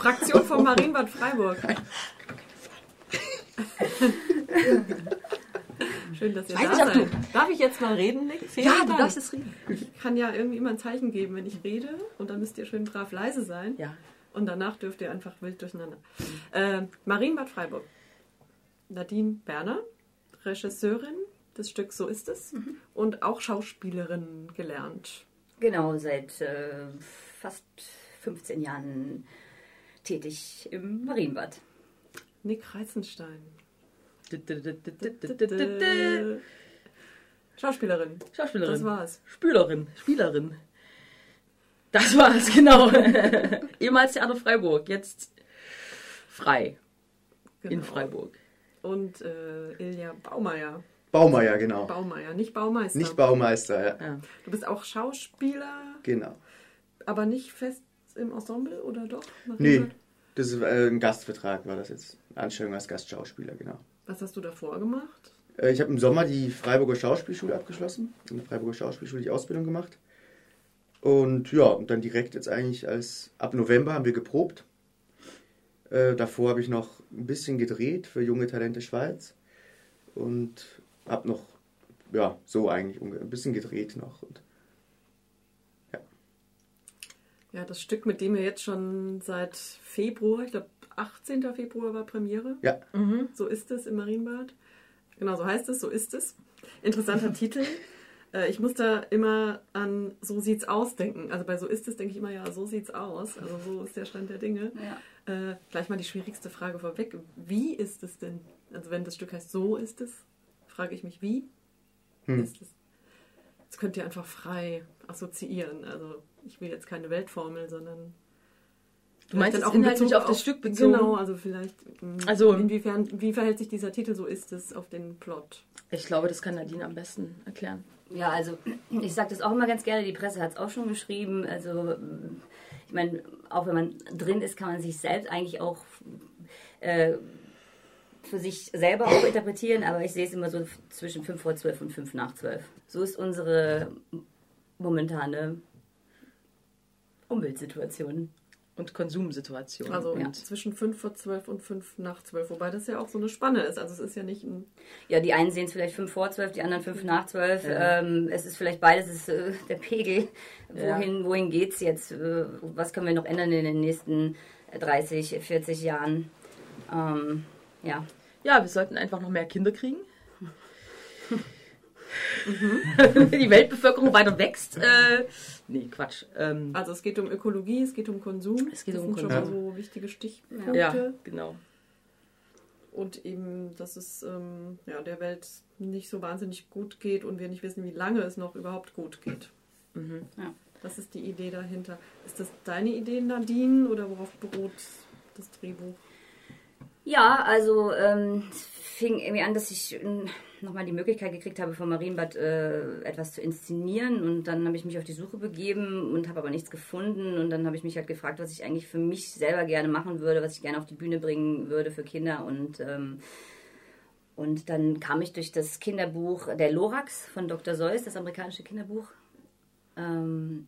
Fraktion vom Marienbad Freiburg. Schön, dass ihr Weiß da seid. Darf ich jetzt mal reden, Nick? Vielen Ja, du darfst es reden. Ich kann ja irgendwie immer ein Zeichen geben, wenn ich rede. Und dann müsst ihr schön brav leise sein. Ja. Und danach dürft ihr einfach wild durcheinander. Äh, Marienbad Freiburg. Nadine Berner, Regisseurin des Stücks So ist es. Und auch Schauspielerin gelernt. Genau, seit äh, fast 15 Jahren tätig im Marienbad. Nick Reizenstein. Schauspielerin. Schauspielerin. Das war's. Spielerin. Spielerin. Das war's, genau. Ehemals Theater Freiburg, jetzt frei in Genau. Freiburg. Und äh, Ilja Baumeier. Baumeier, genau. Baumeier, nicht Baumeister. Nicht Baumeister, ja. Ja. Du bist auch Schauspieler, Genau. aber nicht fest im Ensemble oder doch? Nee, Marienbad? das ist äh, ein Gastvertrag, war das jetzt. Anstellung als Gastschauspieler, genau. Was hast du davor gemacht? Äh, Ich habe im Sommer die Freiburger Schauspielschule abgeschlossen. In der Freiburger Schauspielschule die Ausbildung gemacht. Und ja, und dann direkt jetzt eigentlich als ab November haben wir geprobt. Äh, davor habe ich noch ein bisschen gedreht für Junge Talente Schweiz. Und habe noch, ja, so eigentlich ein bisschen gedreht noch. Und Ja, das Stück, mit dem ihr jetzt schon seit Februar, ich glaube 18. Februar war Premiere. ja, So ist es im Marienbad. Genau, so heißt es, so ist es. Interessanter Titel. Äh, Ich muss da immer an So sieht's aus denken. Also bei So ist es denke ich immer, ja, so sieht's aus. Also so ist der Stand der Dinge. Ja. Äh, gleich mal die schwierigste Frage vorweg. Wie ist es denn? Also wenn das Stück heißt So ist es, frage ich mich, wie Hm. ist es? Das könnt ihr einfach frei assoziieren. Also ich will jetzt keine Weltformel, sondern Du meinst vielleicht jetzt inhaltlich auf das Stück bezogen? Genau, also vielleicht. mh, Also- inwiefern, wie verhält sich dieser Titel So ist es auf den Plot? Ich glaube, das kann Nadine am besten erklären. Ja, also ich sage das auch immer ganz gerne, die Presse hat es auch schon geschrieben. Also ich meine, auch wenn man drin ist, kann man sich selbst eigentlich auch äh, für sich selber auch interpretieren, aber ich sehe es immer so zwischen 5 vor 12 und 5 nach 12. So ist unsere momentane Umweltsituation. Und Konsumsituation. Also und zwischen 5 vor 12 und 5 nach 12, wobei das ja auch so eine Spanne ist. Also es ist ja nicht ein. Ja, die einen sehen es vielleicht 5 vor 12, die anderen 5 nach 12. Ja. Ähm, es ist vielleicht beides ist, äh, der Pegel. Ja. Wohin, wohin geht es jetzt? Äh, was können wir noch ändern in den nächsten 30, 40 Jahren? Ähm, ja. ja, wir sollten einfach noch mehr Kinder kriegen. Wenn die Weltbevölkerung weiter wächst. Äh, nee, Quatsch. Ähm, Also es geht um Ökologie, es geht um Konsum. Es geht das um sind Konsum. schon mal so wichtige Stichpunkte. ja, genau. Und eben, dass es ähm, ja, der Welt nicht so wahnsinnig gut geht und wir nicht wissen, wie lange es noch überhaupt gut geht. Mhm. Ja. Das ist die Idee dahinter. Ist das deine Idee, Nadine, oder worauf beruht das Drehbuch? Ja, also ähm, es fing irgendwie an, dass ich nochmal die Möglichkeit gekriegt habe, vom Marienbad äh, etwas zu inszenieren. Und dann habe ich mich auf die Suche begeben und habe aber nichts gefunden. Und dann habe ich mich halt gefragt, was ich eigentlich für mich selber gerne machen würde, was ich gerne auf die Bühne bringen würde für Kinder. Und, ähm, und dann kam ich durch das Kinderbuch Der Lorax von Dr. Seuss, das amerikanische Kinderbuch, ähm,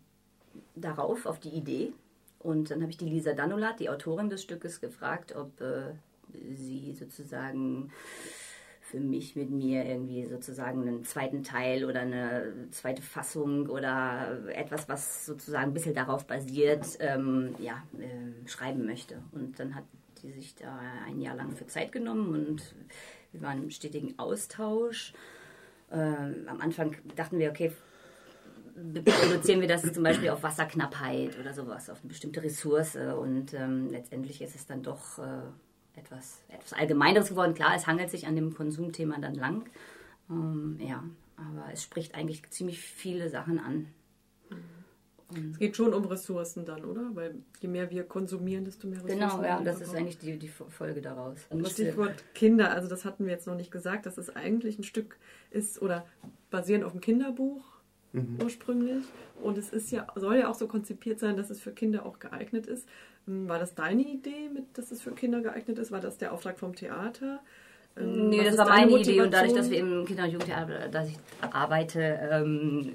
darauf, auf die Idee. Und dann habe ich die Lisa Danulat, die Autorin des Stückes, gefragt, ob äh, sie sozusagen für mich mit mir irgendwie sozusagen einen zweiten Teil oder eine zweite Fassung oder etwas, was sozusagen ein bisschen darauf basiert, ähm, ja, äh, schreiben möchte. Und dann hat die sich da ein Jahr lang für Zeit genommen und wir waren im stetigen Austausch. Ähm, am Anfang dachten wir, okay, reduzieren wir das zum Beispiel auf Wasserknappheit oder sowas, auf eine bestimmte Ressource. Und ähm, letztendlich ist es dann doch äh, etwas, etwas Allgemeineres geworden. Klar, es hangelt sich an dem Konsumthema dann lang. Ähm, ja, aber es spricht eigentlich ziemlich viele Sachen an. Es geht schon um Ressourcen dann, oder? Weil je mehr wir konsumieren, desto mehr Ressourcen. Genau, ja, wir das ist eigentlich die, die Folge daraus. Stichwort Kinder, also das hatten wir jetzt noch nicht gesagt, dass es eigentlich ein Stück ist oder basierend auf dem Kinderbuch ursprünglich. Und es ist ja, soll ja auch so konzipiert sein, dass es für Kinder auch geeignet ist. Ähm, War das deine Idee, mit, dass es für Kinder geeignet ist? War das der Auftrag vom Theater? Ähm, Nee, das war meine Idee und dadurch, Motivation? dass wir im Kinder- und Jugendtheater, dass ich arbeite, ähm,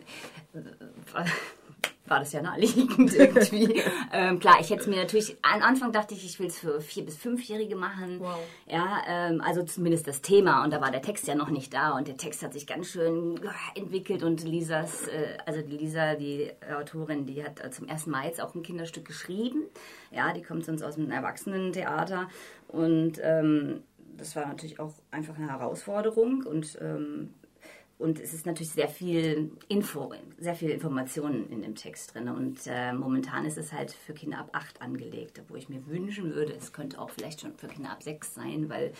war das ja naheliegend irgendwie. ähm, klar, ich hätte es mir natürlich, am Anfang dachte ich, ich will es für vier- bis fünfjährige machen. Wow. Ja, ähm, also zumindest das Thema und da war der Text ja noch nicht da und der Text hat sich ganz schön äh, entwickelt und Lisas, äh, also die Lisa, die Autorin, die hat äh, zum ersten Mal jetzt auch ein Kinderstück geschrieben. Ja, die kommt sonst aus dem Erwachsenentheater und ähm, das war natürlich auch einfach eine Herausforderung und ähm, und es ist natürlich sehr viel Info, sehr viel Informationen in dem Text drin. Und äh, momentan ist es halt für Kinder ab 8 angelegt, wo ich mir wünschen würde, es könnte auch vielleicht schon für Kinder ab 6 sein, weil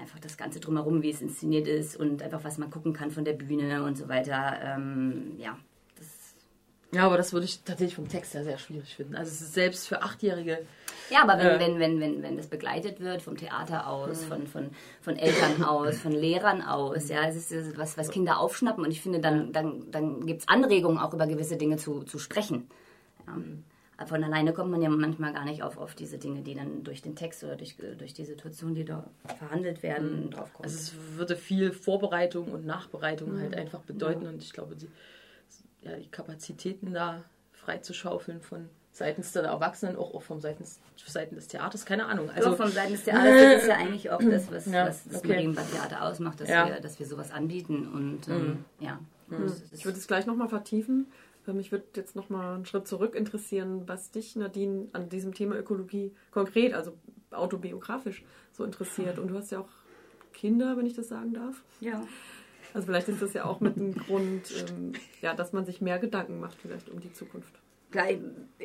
einfach das Ganze drumherum, wie es inszeniert ist und einfach was man gucken kann von der Bühne und so weiter, ähm, ja, Ja, aber das würde ich tatsächlich vom Text her sehr schwierig finden. Also es ist selbst für Achtjährige. Ja, aber wenn, Äh. wenn, wenn, wenn, wenn das begleitet wird vom Theater aus, von, von, von Eltern aus, von Lehrern aus, ja, es ist was, was Kinder aufschnappen und ich finde, dann, dann, dann gibt es Anregungen, auch über gewisse Dinge zu, zu sprechen. Ja. Aber Von alleine kommt man ja manchmal gar nicht auf, auf diese Dinge, die dann durch den Text oder durch, durch die Situation, die da verhandelt werden, draufkommen. Also es würde viel Vorbereitung und Nachbereitung halt einfach bedeuten und ich glaube, die, ja, die Kapazitäten da freizuschaufeln von seitens der Erwachsenen, auch, auch vom seitens, Seiten des Theaters, keine Ahnung. Also Also vom Seiten des Theaters das ist ja eigentlich auch das, was, Ja, was das okay. Marienbad Theater ausmacht, dass, Ja. wir, dass wir sowas anbieten und ähm, ja. Und es Ich würde es gleich nochmal vertiefen. Ähm, Mich würde jetzt nochmal einen Schritt zurück interessieren, was dich, Nadine, an diesem Thema Ökologie konkret, also autobiografisch, so interessiert. Und du hast ja auch Kinder, wenn ich das sagen darf. ja. Also vielleicht ist das ja auch mit einem Grund, ähm, ja, dass man sich mehr Gedanken macht vielleicht um die Zukunft. Klar,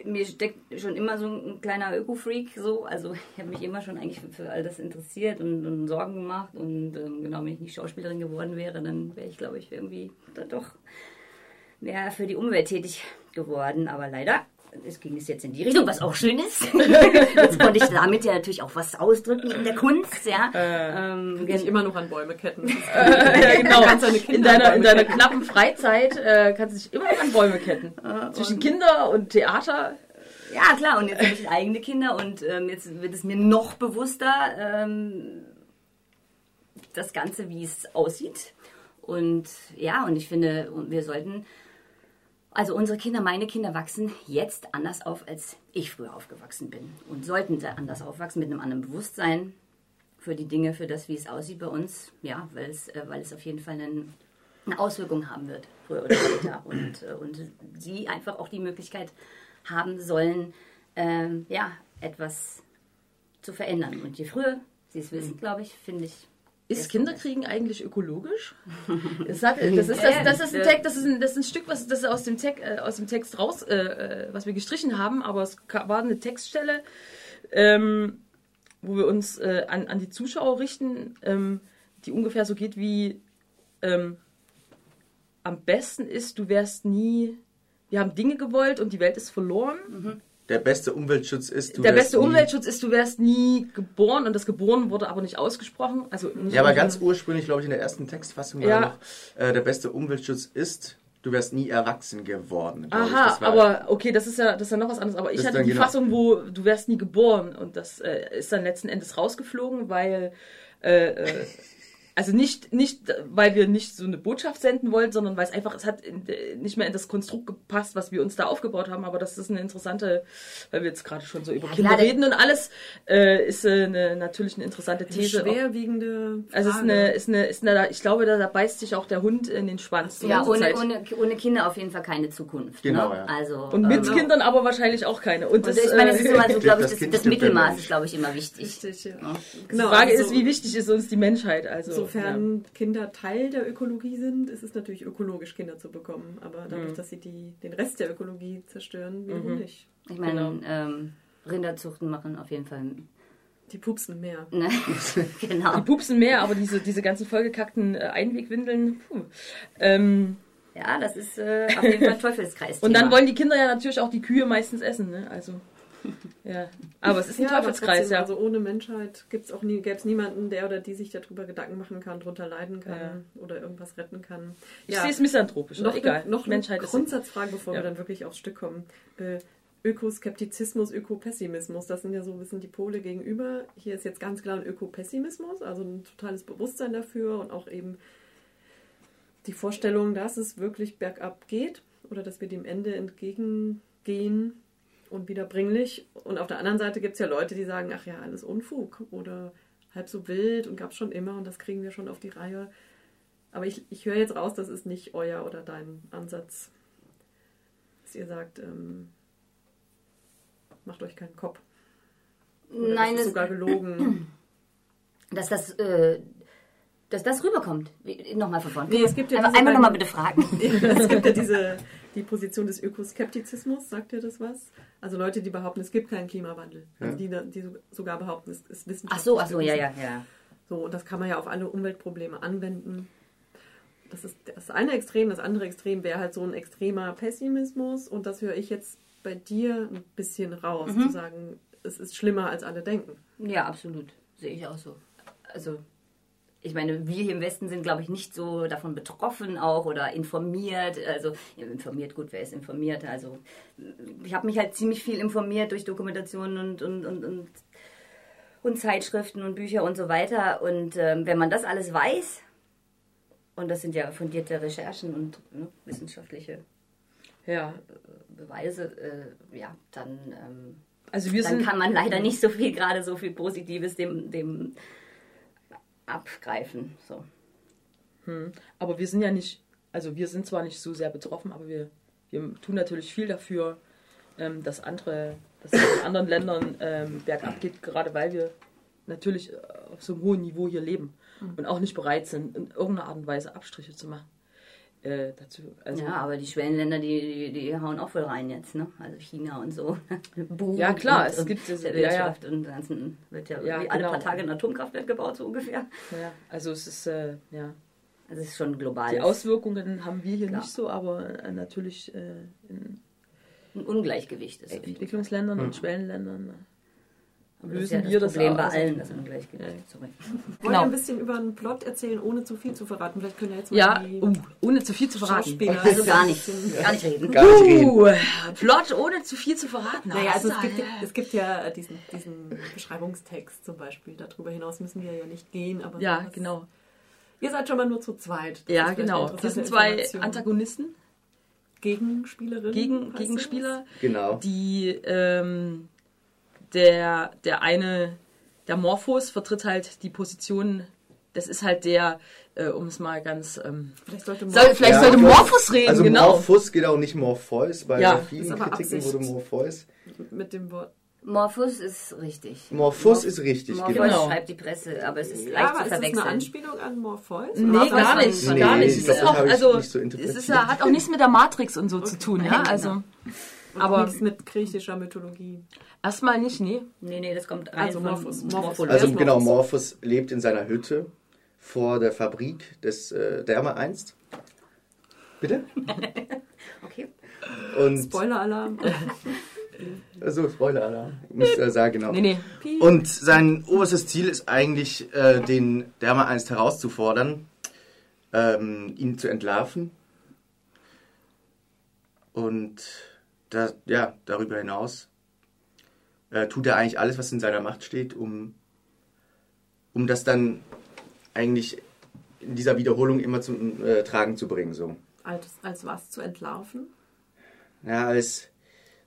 mir steckt schon immer so ein kleiner Öko-Freak so. Also ich habe mich immer schon eigentlich für, für all das interessiert und, und Sorgen gemacht. Und ähm, genau, wenn ich nicht Schauspielerin geworden wäre, dann wäre ich, glaube ich, irgendwie dann doch mehr für die Umwelt tätig geworden. Aber leider, es ging es jetzt in die Richtung, was auch schön ist. jetzt konnte ich damit ja natürlich auch was ausdrücken in der Kunst, ja. ähm, Nicht immer noch an Bäume ketten. ja, genau. in deiner, in deiner knappen Freizeit äh, kannst du dich immer noch an Bäume ketten. Zwischen Kinder und Theater. Ja, klar, und jetzt habe ich eigene Kinder und ähm, jetzt wird es mir noch bewusster, ähm, das Ganze, wie es aussieht. Und ja, und ich finde, wir sollten, also unsere Kinder, meine Kinder wachsen jetzt anders auf, als ich früher aufgewachsen bin. Und sollten sie anders aufwachsen mit einem anderen Bewusstsein für die Dinge, für das, wie es aussieht bei uns. Ja, weil es, äh, weil es auf jeden Fall einen, eine Auswirkung haben wird, früher oder später. Und, äh, und sie einfach auch die Möglichkeit haben sollen, ähm, ja, etwas zu verändern. Und je früher sie es wissen, glaube ich, finde ich. Ist Kinderkriegen eigentlich ökologisch? Das, hat, das, ist, das, das, ist ein Text, das, ist ein, das ist ein Stück, was das aus dem, Text, äh, aus dem Text raus, äh, äh, was wir gestrichen haben, aber es war eine Textstelle, ähm, wo wir uns äh, an, an die Zuschauer richten, ähm, die ungefähr so geht wie ähm, am besten ist, du wärst nie, wir haben Dinge gewollt und die Welt ist verloren. Der beste Umweltschutz ist, du Der beste Umweltschutz ist, du wärst nie geboren und das geboren wurde aber nicht ausgesprochen. Also nicht Ja, aber ganz ursprünglich, glaube ich, in der ersten Textfassung war Ja. noch, äh, der beste Umweltschutz ist, du wärst nie erwachsen geworden. Aha, war- aber okay, das ist ja das ist ja noch was anderes. Aber ich hatte die genau- Fassung, wo du wärst nie geboren und das äh, ist dann letzten Endes rausgeflogen, weil äh, äh, also nicht nicht weil wir nicht so eine Botschaft senden wollten, sondern weil es einfach es hat in, nicht mehr in das Konstrukt gepasst, was wir uns da aufgebaut haben. Aber das ist eine interessante, weil wir jetzt gerade schon so über Ja, Kinder klar, reden und alles äh, ist äh, eine, natürlich eine interessante Eine These. schwerwiegende Frage. Also es ist eine, ist eine, ist eine, ich glaube, da, da beißt sich auch der Hund in den Schwanz. Ja, ohne, ohne, ohne Kinder auf jeden Fall keine Zukunft. Genau, ne? ja. Also, Und mit ähm, Kindern aber wahrscheinlich auch keine. Und, Und das, ich meine, das ist äh, immer so, glaube ich, das das, Mittelmaß nicht. ist, glaube ich, immer wichtig. Richtig, ja. Ja. die Genau, Frage also ist, wie wichtig ist uns die Menschheit? Also, Insofern Kinder Teil der Ökologie sind, ist es natürlich ökologisch, Kinder zu bekommen. Aber dadurch, dass sie die, den Rest der Ökologie zerstören, warum nicht? Ich meine, Genau. ähm, Rinderzuchten machen auf jeden Fall. Die pupsen mehr. Ne? ja. genau. Die pupsen mehr, aber diese, diese ganzen vollgekackten äh, Einwegwindeln. Puh. Ähm, Ja, das ist äh, auf jeden Fall ein Teufelskreis. und dann wollen die Kinder ja natürlich auch die Kühe meistens essen. Ne? Also, ja. Aber es ist ein Ja, Teufelskreis, ja. Also ohne Menschheit gibt's auch nie, gäbe es niemanden, der oder die sich darüber Gedanken machen kann, drunter leiden kann oder irgendwas retten kann. Ich sehe es misanthropisch. noch egal. Eine, noch Menschheit eine. Grundsatzfrage, bevor Ja. wir dann wirklich aufs Stück kommen. Äh, Ökoskeptizismus, Ökopessimismus, das sind ja so ein bisschen die Pole gegenüber. Hier ist jetzt ganz klar ein Ökopessimismus, also ein totales Bewusstsein dafür und auch eben die Vorstellung, dass es wirklich bergab geht oder dass wir dem Ende entgegen gehen und wiederbringlich. Und auf der anderen Seite gibt es ja Leute, die sagen, ach ja, alles Unfug oder halb so wild und gab es schon immer und das kriegen wir schon auf die Reihe. Aber ich, ich höre jetzt raus, das ist nicht euer oder dein Ansatz, dass ihr sagt, ähm, macht euch keinen Kopf. Oder Nein, das ist sogar gelogen. Dass das, äh, dass das rüberkommt. Nochmal von vorne. Nee, es gibt ja Einmal, diese einmal nochmal bitte fragen. es gibt ja diese die Position des Ökoskeptizismus, sagt ihr das was? Also Leute, die behaupten, es gibt keinen Klimawandel. Also die, die sogar behaupten, es ist wissenschaftlich. Ach so, ach so, ja, ja, ja. So, und das kann man ja auf alle Umweltprobleme anwenden. Das ist das eine Extrem. Das andere Extrem wäre halt so ein extremer Pessimismus. Und das höre ich jetzt bei dir ein bisschen raus, Mhm. zu sagen, es ist schlimmer, als alle denken. Ja, absolut. Sehe ich auch so. Also, ich meine, wir hier im Westen sind, glaube ich, nicht so davon betroffen auch oder informiert. Also, informiert, gut, wer ist informiert? Also, ich habe mich halt ziemlich viel informiert durch Dokumentationen und, und, und, und, und Zeitschriften und Bücher und so weiter. Und ähm, wenn man das alles weiß, und das sind ja fundierte Recherchen und ne, wissenschaftliche Ja, Beweise, äh, ja, dann. Ähm, also wir dann kann man leider nicht so viel, gerade so viel Positives dem, dem abgreifen. So. Hm. Aber wir sind ja nicht, also wir sind zwar nicht so sehr betroffen, aber wir, wir tun natürlich viel dafür, ähm, dass andere, dass es in anderen Ländern ähm, bergab geht, gerade weil wir natürlich äh, auf so einem hohen Niveau hier leben und auch nicht bereit sind, in irgendeiner Art und Weise Abstriche zu machen. Äh, dazu, also, ja, aber die Schwellenländer, die, die, die hauen auch voll rein jetzt, ne? Also China und so. Boom Ja, klar, und, es gibt es- der ja, ja. Wirtschaft und ganzen wird ja, Ja, wie alle genau. paar Tage ein Atomkraftwerk gebaut, so ungefähr. ja, also es ist, äh, ja. Also es ist schon global. Die Auswirkungen haben wir hier Klar. nicht so, aber äh, natürlich äh, in ein Ungleichgewicht ist. Entwicklungsländern und Schwellenländern. Aber das ist lösen ja wir das das Problem bei allen, das Ungleichgewicht. Ja. Sorry. Wollt Genau. ihr ein bisschen über einen Plot erzählen, ohne zu viel zu verraten? Vielleicht können ja jetzt mal Ja, die uh, ohne zu viel zu verraten. Also gar nicht, gar nicht reden. Gar nicht reden. Uh, Plot ohne zu viel zu verraten. Naja, also es gibt, ja. es gibt ja diesen, diesen Beschreibungstext zum Beispiel. Darüber hinaus müssen wir ja nicht gehen. Aber Ja, was- genau. Ihr seid schon mal nur zu zweit. Das Ja, genau. Wir interessante sind zwei. Antagonisten, Gegenspielerinnen. Gegen, Gegenspieler, Genau. die ähm, der, der eine, der Morphos vertritt halt die Position, das ist halt der, äh, um es mal ganz. Ähm. Vielleicht sollte soll, vielleicht Ja, sollte ich Morphos reden, Also genau. Morphus geht auch nicht Morpheus, bei Ja, vielen Kritiken Absicht. wurde Morpheus. mit dem Wort. Morphus ist richtig. Morphus ist richtig, Morphus genau. Genau. schreibt die Presse, aber es ist leicht Ja, aber zu ist das eine verwechseln. Anspielung an Morpheus? Nee, Oder gar nicht, Nee, gar nicht. ich Es glaub, ist das auch, also, nicht so es ist hat auch nichts mit der Matrix und so zu tun, ja. Nein, Also Und Aber- nichts mit griechischer Mythologie. erstmal nicht, nee. Nee, nee, das kommt rein Also Morphus. Morphus. Morphologie. Also genau, Morphus? Lebt in seiner Hütte vor der Fabrik des äh, Derma 1. Bitte? Okay. Und Spoiler-Alarm. so Spoiler-Alarm. Ich muss äh, sagen, genau. Nee, nee. Und sein oberstes Ziel ist eigentlich, äh, den Derma 1 herauszufordern, ähm, ihn zu entlarven. Und da, ja, darüber hinaus äh, tut er eigentlich alles, was in seiner Macht steht, um, um das dann eigentlich in dieser Wiederholung immer zum äh, Tragen zu bringen. So. als, als was zu entlarven? Ja, als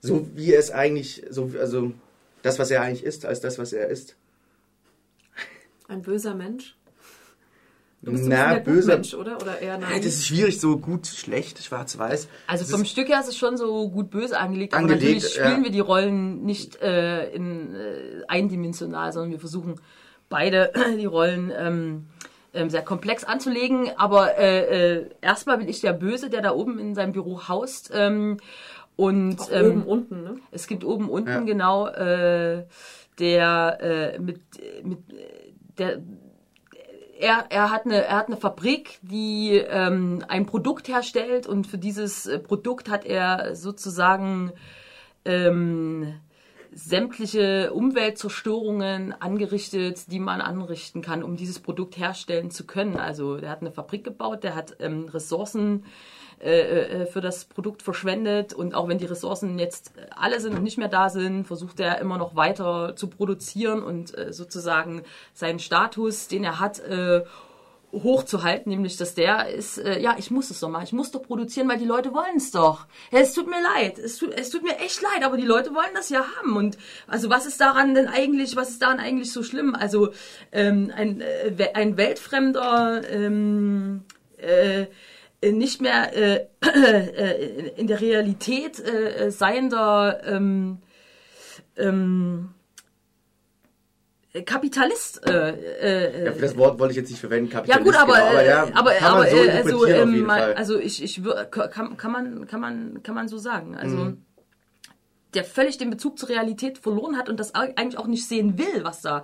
so wie es eigentlich, so, also das, was er eigentlich ist, als das, was er ist. Ein böser Mensch? Du bist Na, ein böser. Gutmensch, oder? Oder eher Ja, nein? das ist schwierig, so gut, schlecht, schwarz-weiß. Also Das vom Stück her ist es schon so gut böse angelegt, aber Angelegt, natürlich ja. spielen wir die Rollen nicht äh, in, äh, eindimensional, sondern wir versuchen beide die Rollen ähm, ähm, sehr komplex anzulegen. Aber äh, äh, erstmal bin ich der Böse, der da oben in seinem Büro haust. Ähm, und Auch ähm, oben, unten, ne? es gibt oben, unten Ja. genau, äh, der äh, mit, mit der er, er, hat eine, er hat eine Fabrik, die ähm, ein Produkt herstellt und für dieses äh, Produkt hat er sozusagen ähm, sämtliche Umweltzerstörungen angerichtet, die man anrichten kann, um dieses Produkt herstellen zu können. Also der hat eine Fabrik gebaut, der hat ähm, Ressourcen äh, äh, für das Produkt verschwendet und auch wenn die Ressourcen jetzt alle sind und nicht mehr da sind, versucht er immer noch weiter zu produzieren und äh, sozusagen seinen Status, den er hat, äh, hochzuhalten, nämlich dass der ist, äh, ja, ich muss es doch machen, ich muss doch produzieren, weil die Leute wollen es doch. Ja, es tut mir leid, es tut, es tut mir echt leid, aber die Leute wollen das ja haben. Und also was ist daran denn eigentlich, was ist daran eigentlich so schlimm? Also ähm, ein, äh, ein weltfremder ähm, äh, nicht mehr äh, äh, in der Realität äh, seiender ähm, ähm, Kapitalist. Äh, äh, ja, für das Wort wollte ich jetzt nicht verwenden, Kapitalist. Ja gut, aber, genau, aber, ja, aber, aber so also, ähm, also ich, ich kann, kann man kann man kann man so sagen. Also mhm. der völlig den Bezug zur Realität verloren hat und das eigentlich auch nicht sehen will, was da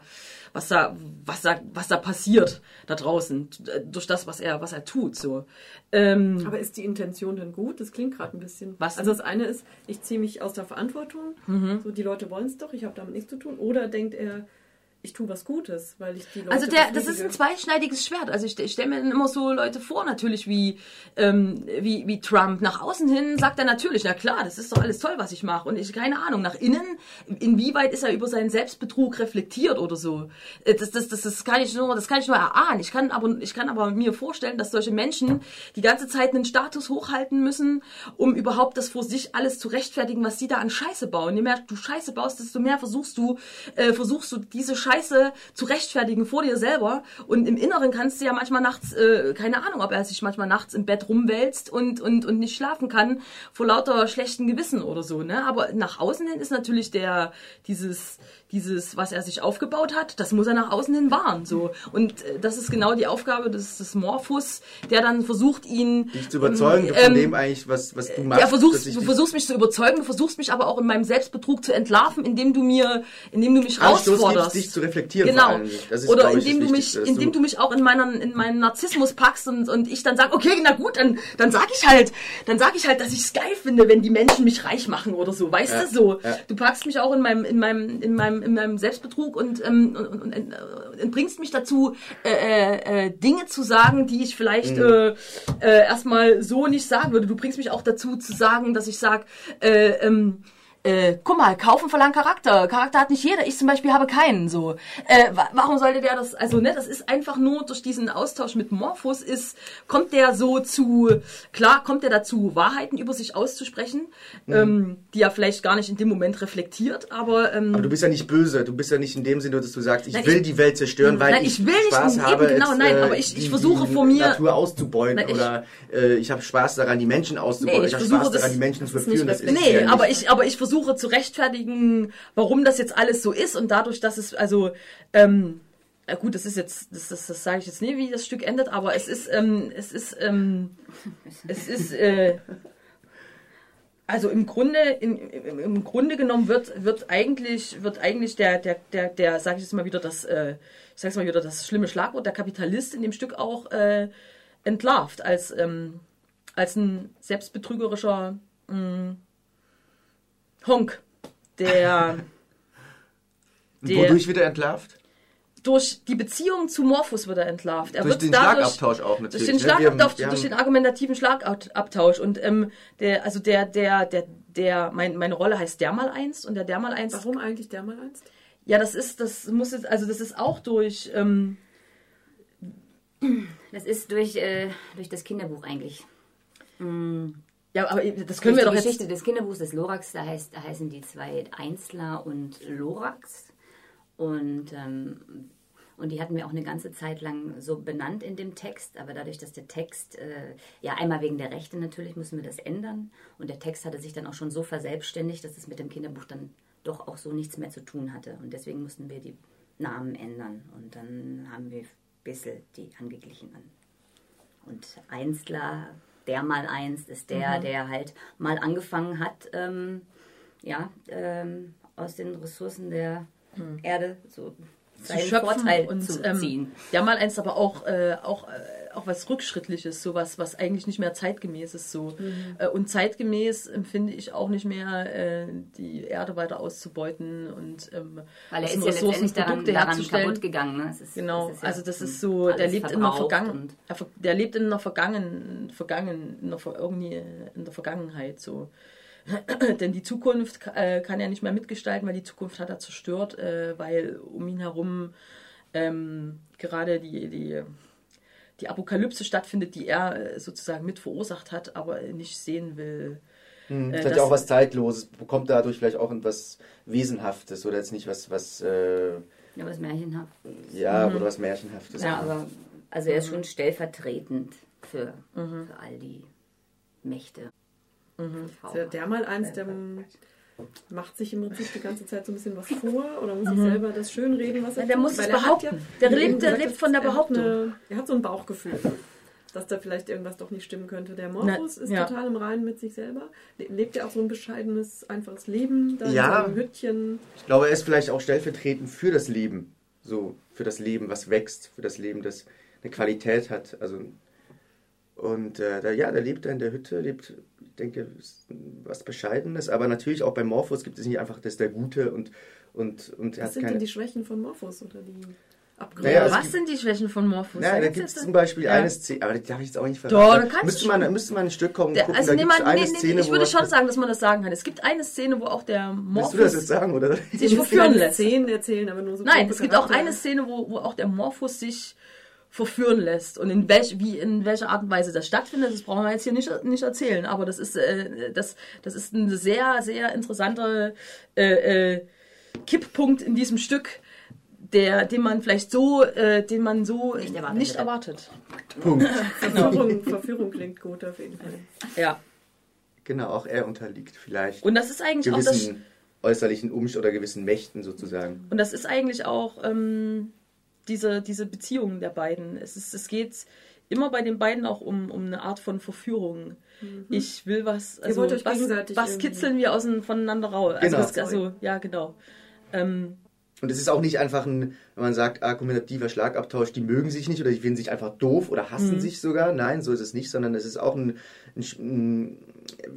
was da was da was da passiert da draußen durch das was er was er tut so. Ähm, aber ist die Intention denn gut? Das klingt gerade ein bisschen. Was? Also das eine ist, ich ziehe mich aus der Verantwortung. Mhm. So die Leute wollen es doch, ich habe damit nichts zu tun. Oder denkt er ich tue was Gutes, weil ich die Leute. Also der, das ist ein zweischneidiges Schwert. Also ich, ich stelle mir immer so Leute vor, natürlich wie, ähm, wie, wie Trump. Nach außen hin sagt er natürlich, na klar, das ist doch alles toll, was ich mache. Und ich, keine Ahnung, nach innen, inwieweit ist er über seinen Selbstbetrug reflektiert oder so. Äh, das, das, das, das kann ich nur, das kann ich nur erahnen. Ich kann aber, ich kann aber mir vorstellen, dass solche Menschen die ganze Zeit einen Status hochhalten müssen, um überhaupt das vor sich alles zu rechtfertigen, was sie da an Scheiße bauen. Je mehr du Scheiße baust, desto mehr versuchst du, äh, versuchst du diese Scheiße Scheiße zu rechtfertigen vor dir selber. Und im Inneren kannst du ja manchmal nachts, äh, keine Ahnung, ob er sich manchmal nachts im Bett rumwälzt und, und, und nicht schlafen kann vor lauter schlechten Gewissen oder so. Ne? Aber nach außen hin ist natürlich der, dieses, dieses, was er sich aufgebaut hat, das muss er nach außen hin wahren. So. Und äh, das ist genau die Aufgabe des, des Morphus, der dann versucht, ihn. Dich zu überzeugen ähm, von dem eigentlich, was, was du machst. Ja, versuchst, du versuchst mich zu überzeugen, du versuchst mich aber auch in meinem Selbstbetrug zu entlarven, indem du mir, indem du mich herausforderst. dich zu reflektieren. Genau. Ist, Oder indem du mich, indem du mich auch in meinen, in meinen Narzissmus packst und, und ich dann sage, okay, na gut, dann, dann sag ich halt, dann sag ich halt, dass ich es geil finde, wenn die Menschen mich reich machen oder so. Weißt ja, du so? Ja. Du packst mich auch in meinem, in meinem, in meinem in meinem Selbstbetrug und, ähm, und, und, und, und bringst mich dazu, äh, äh, äh, Dinge zu sagen, die ich vielleicht mhm. äh, äh, erstmal so nicht sagen würde. Du bringst mich auch dazu zu sagen, dass ich sage, äh, ähm, äh, guck mal, kaufen verlangt Charakter. Charakter hat nicht jeder. Ich zum Beispiel habe keinen. So, äh, warum sollte der das? Also ne, das ist einfach nur durch diesen Austausch mit Morphos ist kommt der so zu klar kommt der dazu Wahrheiten über sich auszusprechen, mhm. ähm, die er vielleicht gar nicht in dem Moment reflektiert. Aber ähm, aber du bist ja nicht böse. Du bist ja nicht in dem Sinne, dass du sagst, ich nein, will ich, die Welt zerstören, weil nein, ich, ich will Spaß nicht, habe, eben, genau, jetzt, nein, aber ich, ich versuche die vor mir Natur auszubeuten nein, oder äh, ich habe Spaß daran, die Menschen auszubeuten. Nee, ich, ich habe Spaß daran, die Menschen zu verführen. Das ist nee, aber ich aber ich versuche zu rechtfertigen warum das jetzt alles so ist und dadurch, dass es also ähm, gut, das ist jetzt, das, das, das sage ich jetzt nie, wie das Stück endet, aber es ist, ähm, es ist, ähm, es ist, äh, also im Grunde, in, im, im, Grunde genommen wird, wird eigentlich, wird eigentlich der, der, der, der, sage ich jetzt mal wieder das, äh, ich sag's mal wieder das schlimme Schlagwort, der Kapitalist in dem Stück auch äh, entlarvt als, ähm, als ein selbstbetrügerischer mh, mm, Honk der, der Wodurch wird er entlarvt? Durch die Beziehung zu Morphus wird er entlarvt. Er durch wird den dadurch, Schlagabtausch auch natürlich. Durch den, ne? Schlagabtausch, wir, wir durch den argumentativen Schlagabtausch. Und ähm, der, also der, der, der, der, mein, meine Rolle heißt Dermal einst und der Dermal einst. Warum eigentlich Dermal einst? Ja, das ist, das muss jetzt, also das ist auch durch. Ähm, das ist durch, äh, durch das Kinderbuch eigentlich. Mhm. Ja, aber das können wir doch die Geschichte des Kinderbuchs des Lorax, da, heißt, da heißen die zwei Einzler und Lorax. Und, ähm, und die hatten wir auch eine ganze Zeit lang so benannt in dem Text. Aber dadurch, dass der Text, äh, ja einmal wegen der Rechte natürlich, müssen wir das ändern. Und der Text hatte sich dann auch schon so verselbstständigt, dass es mit dem Kinderbuch dann doch auch so nichts mehr zu tun hatte. Und deswegen mussten wir die Namen ändern. Und dann haben wir ein bisschen die angeglichen. Und Einzler der mal einst ist der, mhm. der halt mal angefangen hat, ähm, ja, ähm, aus den Ressourcen der mhm. Erde so seinen Vorteil und, zu ähm, ziehen. Ja, mal eins, aber auch, äh, auch, äh, auch was Rückschrittliches, sowas, was eigentlich nicht mehr zeitgemäß ist. So. Mhm. Äh, und zeitgemäß empfinde ich auch nicht mehr, äh, die Erde weiter auszubeuten und ähm, Weil er ist ja letztendlich daran, daran kaputt gegangen. Ne? Ist, genau, ja also das ist so, der lebt in der Vergangenheit. Der lebt in der Vergangen, Vergangen, in der, irgendwie in der Vergangenheit so. Denn die Zukunft äh, kann er nicht mehr mitgestalten, weil die Zukunft hat er zerstört, äh, weil um ihn herum ähm, gerade die, die, die Apokalypse stattfindet, die er äh, sozusagen mit verursacht hat, aber nicht sehen will. Hm, vielleicht das, auch was Zeitloses, bekommt dadurch vielleicht auch etwas Wesenhaftes oder jetzt nicht was, was äh, ja, was Märchenhaftes. Ja, mhm. oder was Märchenhaftes. Ja, aber also er ist schon stellvertretend für, mhm. für all die Mächte. Mhm. Ist ja der mal eins, der macht sich im Prinzip die ganze Zeit so ein bisschen was vor oder muss sich mhm. selber das schönreden, was er ja, Der tut, muss es behaupten. Ja, der, lebt, der lebt von der Behauptung. Er hat, eine, er hat so ein Bauchgefühl dass da vielleicht irgendwas doch nicht stimmen könnte. Der Morphus ist ja. total im Reinen mit sich selber. Lebt ja auch so ein bescheidenes, einfaches Leben da ja, in seinem Hüttchen. Ich glaube, er ist vielleicht auch stellvertretend für das Leben. So, für das Leben, was wächst, für das Leben, das eine Qualität hat. Also, und äh, da, ja, der lebt da in der Hütte, lebt, denke, was Bescheidenes. Aber natürlich auch bei Morphos gibt es nicht einfach das der Gute und und, und was sind keine... denn die Schwächen von Morphos oder die naja, was sind die Schwächen von Morphos? Ja, da gibt es zum Beispiel ja. eine Szene, aber die darf ich jetzt auch nicht verraten. Doch, da müsste man, müsste man ein Stück kommen gucken, also, da nee, man, eine nee, Szene, Ich würde schon sagen, dass man das sagen kann. Es gibt eine Szene, wo auch der Morphos... Willst du das jetzt sagen, oder? Sich verführen lässt. Szenen erzählen, aber nur so Nein, es gibt auch eine Szene, wo, wo auch der Morphos sich verführen lässt. Und in welch, wie in welcher Art und Weise das stattfindet, das brauchen wir jetzt hier nicht, nicht erzählen. Aber das ist, äh, das, das ist ein sehr, sehr interessanter äh, äh, Kipppunkt in diesem Stück, der, den man vielleicht so, äh, den man so nicht erwartet. Nicht erwartet. Punkt. Verführung, Verführung klingt gut auf jeden Fall. Ja. Genau, auch er unterliegt vielleicht. Und das ist eigentlich gewissen auch das äußerlichen Umständen oder gewissen Mächten sozusagen. Und das ist eigentlich auch ähm, diese, diese Beziehung der beiden. Es, ist, es geht immer bei den beiden auch um, um eine Art von Verführung. Mhm. Ich will was, also was, was kitzeln wir außen voneinander raus. Also, genau. Also, also ja, genau. Ähm, und es ist auch nicht einfach ein, wenn man sagt, argumentativer Schlagabtausch, die mögen sich nicht oder die finden sich einfach doof oder hassen mhm. sich sogar. Nein, so ist es nicht, sondern es ist auch ein, ein, ein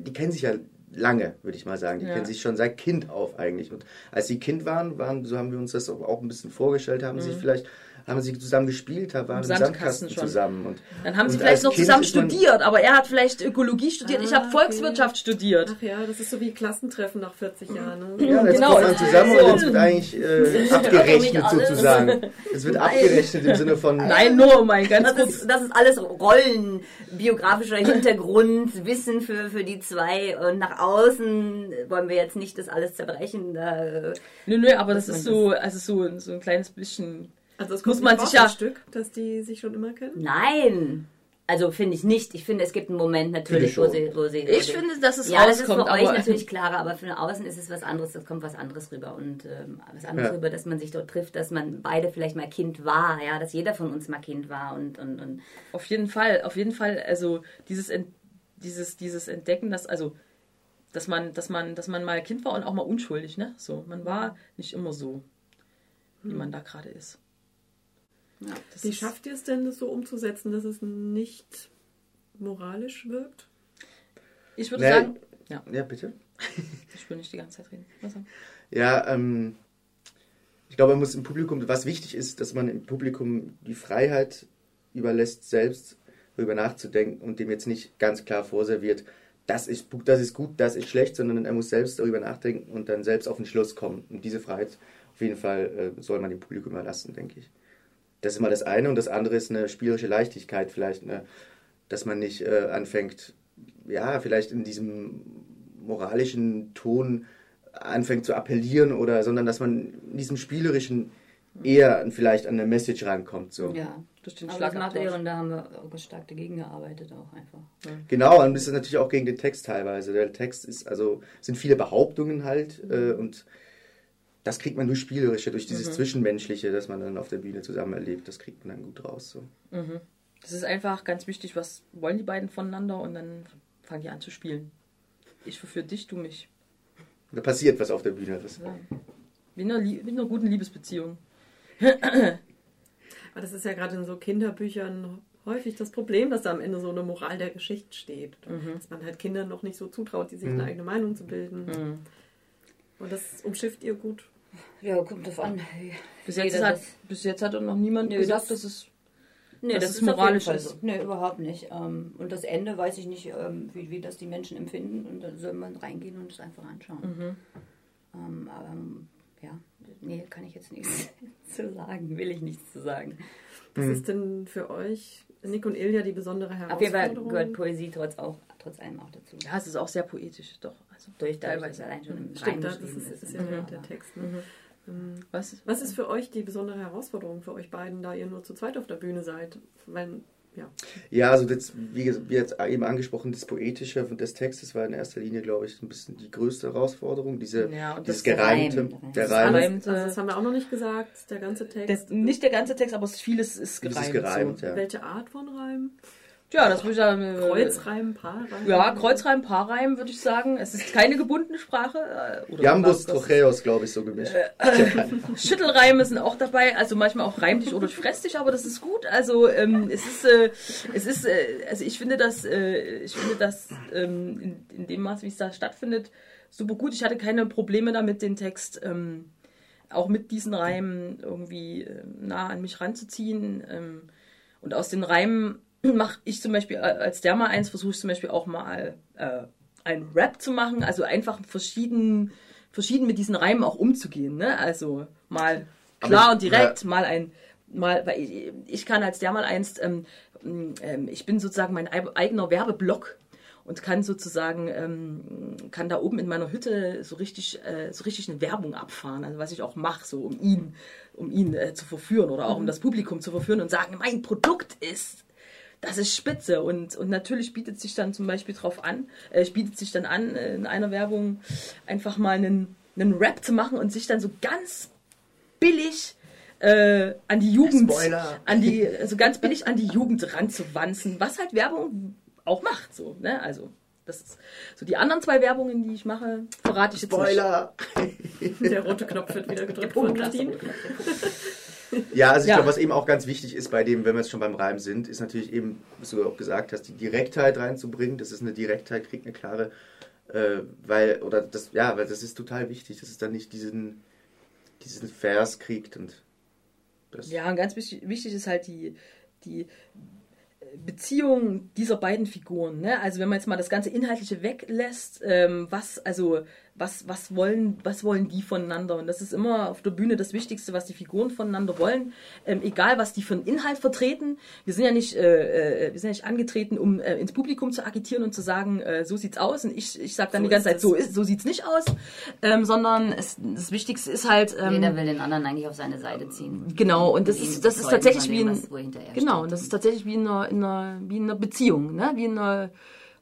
die kennen sich ja lange, würde ich mal sagen. Die ja. kennen sich schon seit Kind auf eigentlich. Und als sie Kind waren, waren, so haben wir uns das auch ein bisschen vorgestellt, haben mhm. sich vielleicht haben sie zusammen gespielt, waren im Sandkasten, Sandkasten zusammen. Und, dann haben sie vielleicht noch kind zusammen studiert, aber er hat vielleicht Ökologie studiert, ah, ich habe Volkswirtschaft okay. studiert. Ach ja, das ist so wie Klassentreffen nach 40 Jahren. Ne? Ja, jetzt genau. kommt man zusammen und jetzt wird eigentlich äh, abgerechnet sozusagen. Es wird abgerechnet im Sinne von... Nein, nur mein ganz das kurz. Ist, das ist alles Rollen, biografischer Hintergrund, Wissen für, für die zwei und nach außen wollen wir jetzt nicht das alles zerbrechen. Da, nö, nö, aber das ist so, also so, so ein kleines bisschen also das muss man sich ja Stück, dass die sich schon immer kennen? Nein. Also finde ich nicht. Ich finde, es gibt einen Moment natürlich, wo sie, wo sie. Ich wo finde, dass es ja, rauskommt. Ja, das ist für euch natürlich klarer, aber für außen ist es was anderes. Das kommt was anderes rüber und ähm, was anderes ja. rüber, dass man sich dort trifft, dass man beide vielleicht mal Kind war, ja, dass jeder von uns mal Kind war und und, und auf jeden Fall, auf jeden Fall. Also dieses dieses dieses Entdecken, dass also dass man dass man dass man mal Kind war und auch mal unschuldig, ne? So, man war nicht immer so, wie hm. man da gerade ist. Ja, Wie schafft ihr es denn, das so umzusetzen, dass es nicht moralisch wirkt? Ich würde nee, sagen. Ja. ja, bitte. Ich will nicht die ganze Zeit reden. Ja, ähm, ich glaube, man muss im Publikum, was wichtig ist, dass man im Publikum die Freiheit überlässt, selbst darüber nachzudenken und dem jetzt nicht ganz klar vorserviert, das ist, das ist gut, das ist schlecht, sondern er muss selbst darüber nachdenken und dann selbst auf den Schluss kommen. Und diese Freiheit auf jeden Fall äh, soll man dem Publikum überlassen, denke ich. Das ist mal das eine und das andere ist eine spielerische Leichtigkeit vielleicht, ne? dass man nicht äh, anfängt, ja, vielleicht in diesem moralischen Ton anfängt zu appellieren oder, sondern dass man in diesem spielerischen eher vielleicht an eine Message rankommt. So. Ja, durch den Schlag nach der und da haben wir auch stark dagegen gearbeitet auch einfach. Ja. Genau, und das ist natürlich auch gegen den Text teilweise. Der Text ist, also sind viele Behauptungen halt äh, und das kriegt man durch Spielerische, durch dieses mhm. Zwischenmenschliche, das man dann auf der Bühne zusammen erlebt. Das kriegt man dann gut raus. So. Mhm. Das ist einfach ganz wichtig, was wollen die beiden voneinander und dann fangen die an zu spielen. Ich verführe dich, du mich. Da passiert was auf der Bühne. Das ja. Wie, in einer, wie in einer guten Liebesbeziehung. Aber das ist ja gerade in so Kinderbüchern häufig das Problem, dass da am Ende so eine Moral der Geschichte steht. Mhm. Dass man halt Kindern noch nicht so zutraut, die sich mhm. eine eigene Meinung zu bilden. Mhm. Und das umschifft ihr gut. Ja, kommt drauf an. Bis jetzt, hat, bis jetzt hat noch niemand nee, gesagt, dass es Nee, das, das ist moralisch ist. So. Nee, überhaupt nicht. Ähm, und das Ende weiß ich nicht, ähm, wie, wie das die Menschen empfinden. Und da soll man reingehen und es einfach anschauen. Mhm. Ähm, aber ja, nee, kann ich jetzt nichts zu sagen. Will ich nichts zu sagen. Was mhm. ist denn für euch Nick und Ilja die besondere Auf jeden Fall gehört Poesie trotz, auch, trotz allem auch dazu. Ja, es ist auch sehr poetisch, doch. Also durch teilweise allein schon im Stimmt, das ist, ist, ist ja mhm. der Text. Ne? Mhm. Was, was ist für euch die besondere Herausforderung für euch beiden, da ihr nur zu zweit auf der Bühne seid? Weil ja. ja, also das, wie, wie jetzt eben angesprochen, das Poetische des Textes war in erster Linie, glaube ich, ein bisschen die größte Herausforderung. Diese, ja, dieses Gereimte. Der Reim. Also das haben wir auch noch nicht gesagt, der ganze Text. Das, nicht der ganze Text, aber vieles ist gereimt. gereimt so. ja. Welche Art von Reim? Ja, das würde ich sagen. Äh, Kreuzreim, Paarreim. Ja, Kreuzreim, Paarreim würde ich sagen. Es ist keine gebundene Sprache. Äh, oder Jambus, Trocheos, glaube ich, so gemischt. Äh, Schüttelreime sind auch dabei, also manchmal auch reim dich oder fress dich, aber das ist gut. Also ähm, es ist, äh, es ist, äh, also ich finde das, äh, ich finde das ähm, in, in, dem Maß, wie es da stattfindet, super gut. Ich hatte keine Probleme damit, den Text ähm, auch mit diesen Reimen irgendwie äh, nah an mich ranzuziehen. Ähm, und aus den Reimen mache ich zum Beispiel äh, als der mal eins, versuche ich zum Beispiel auch mal äh, einen Rap zu machen, also einfach verschieden, verschieden mit diesen Reimen auch umzugehen. Ne? Also mal klar ich, und direkt, ja. mal ein, mal, weil ich, ich, kann als der mal einst, ähm, ähm, ich bin sozusagen mein eigener Werbeblock und kann sozusagen ähm, kann da oben in meiner Hütte so richtig äh, so richtig eine Werbung abfahren also was ich auch mache so um ihn um ihn äh, zu verführen oder auch um mhm. das Publikum zu verführen und sagen mein Produkt ist das ist spitze. Und, und natürlich bietet sich dann zum Beispiel drauf an, äh, bietet sich dann an, äh, in einer Werbung einfach mal einen, einen Rap zu machen und sich dann so ganz billig äh, an die Jugend, Spoiler. an die, also ganz billig an die Jugend ranzuwanzen, was halt Werbung auch macht, so, ne? Also, das ist so die anderen zwei Werbungen, die ich mache, verrate ich jetzt Spoiler. nicht. Der rote Knopf wird wieder gedrückt von Nadine. Ja, also ich ja. glaube, was eben auch ganz wichtig ist bei dem, wenn wir jetzt schon beim Reim sind, ist natürlich eben, was du auch gesagt hast, die Direktheit reinzubringen. Das ist eine Direktheit, kriegt eine klare, äh, weil, oder das, ja, weil das ist total wichtig, dass es dann nicht diesen, diesen Vers kriegt und das. Ja, und ganz wichtig, wichtig ist halt die, die Beziehung dieser beiden Figuren. Ne? Also wenn man jetzt mal das ganze Inhaltliche weglässt, ähm, was, also was, was, wollen, was wollen die voneinander? Und das ist immer auf der Bühne das Wichtigste, was die Figuren voneinander wollen. Ähm, egal, was die für einen Inhalt vertreten. Wir sind ja nicht, äh, äh wir sind ja nicht angetreten, um äh, ins Publikum zu agitieren und zu sagen, äh, so sieht's aus. Und ich, ich sage dann so die ganze Zeit, so, ist, so sieht's nicht aus. Ähm, sondern es, das Wichtigste ist halt... Ähm, Jeder will den anderen eigentlich auf seine Seite ziehen. Genau, und das, ist, das ist tatsächlich wie ein... Genau, und das ist tatsächlich wie in einer, in einer, wie in einer Beziehung, ne? wie in einer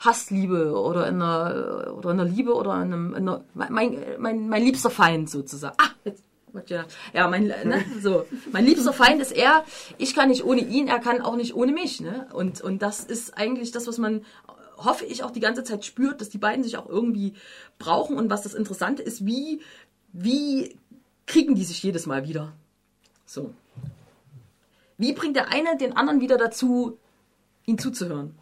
Hassliebe oder in einer, oder in einer Liebe oder in einem, in einer, mein, mein, mein liebster Feind sozusagen. Ah, jetzt, ja, ja, mein, ne, so, mein liebster Feind ist er. Ich kann nicht ohne ihn, er kann auch nicht ohne mich, ne? Und, und das ist eigentlich das, was man, hoffe ich, auch die ganze Zeit spürt, dass die beiden sich auch irgendwie brauchen. Und was das Interessante ist, wie, wie kriegen die sich jedes Mal wieder? So. Wie bringt der eine den anderen wieder dazu, ihn zuzuhören?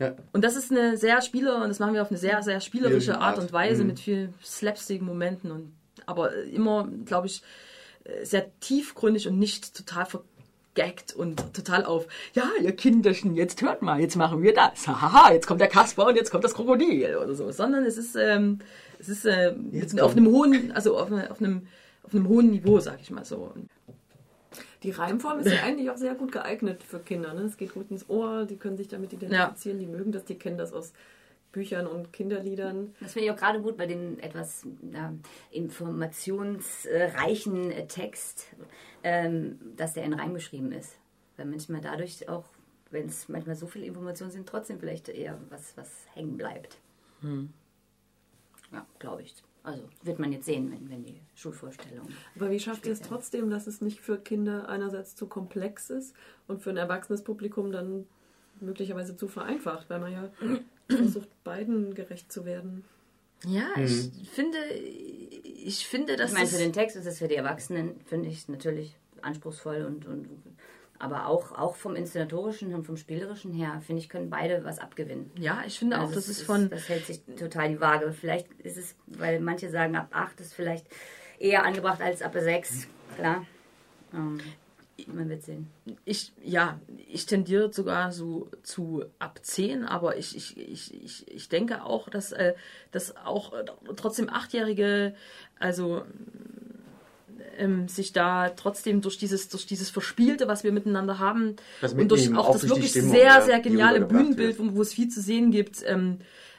Ja. Und das ist eine sehr Spieler und das machen wir auf eine sehr, sehr spielerische Art und Weise mhm. mit vielen Slapstick-Momenten und aber immer, glaube ich, sehr tiefgründig und nicht total vergaggt und total auf, ja, ihr Kinderchen, jetzt hört mal, jetzt machen wir das. Haha, jetzt kommt der Kasper und jetzt kommt das Krokodil oder so. Sondern es ist, ähm, es ist äh, auf einem hohen, also auf, auf, einem, auf einem hohen Niveau, sag ich mal so. Die Reimform ist ja eigentlich auch sehr gut geeignet für Kinder. Ne? Es geht gut ins Ohr, die können sich damit identifizieren, ja. die mögen das, die kennen das aus Büchern und Kinderliedern. Das finde ich auch gerade gut bei dem etwas ja, informationsreichen Text, ähm, dass der in Reim geschrieben ist. Weil manchmal dadurch auch, wenn es manchmal so viele Informationen sind, trotzdem vielleicht eher was, was hängen bleibt. Hm. Ja, glaube ich. Also wird man jetzt sehen, wenn, wenn die Schulvorstellung. Aber wie schafft ihr es trotzdem, dass es nicht für Kinder einerseits zu komplex ist und für ein erwachsenes Publikum dann möglicherweise zu vereinfacht, weil man ja versucht, beiden gerecht zu werden? Ja, mhm. ich finde, ich finde, dass. Ich meine, für den Text ist es für die Erwachsenen, finde ich, natürlich anspruchsvoll und, und aber auch, auch vom Inszenatorischen und vom Spielerischen her, finde ich, können beide was abgewinnen. Ja, ich finde also auch, das ist von. Das hält sich total die Waage. Vielleicht ist es, weil manche sagen, ab 8 ist vielleicht eher angebracht als ab 6. Klar. Ähm, man wird sehen. Ich, ja, ich tendiere sogar so zu ab 10, aber ich, ich, ich, ich, ich denke auch, dass, äh, dass auch äh, trotzdem Achtjährige, also ähm, sich da trotzdem durch dieses, durch dieses Verspielte, was wir miteinander haben, und durch auch, auch das durch wirklich Stimmung, sehr, sehr geniale Bühnenbild, wo, wo, es viel zu sehen gibt, ähm,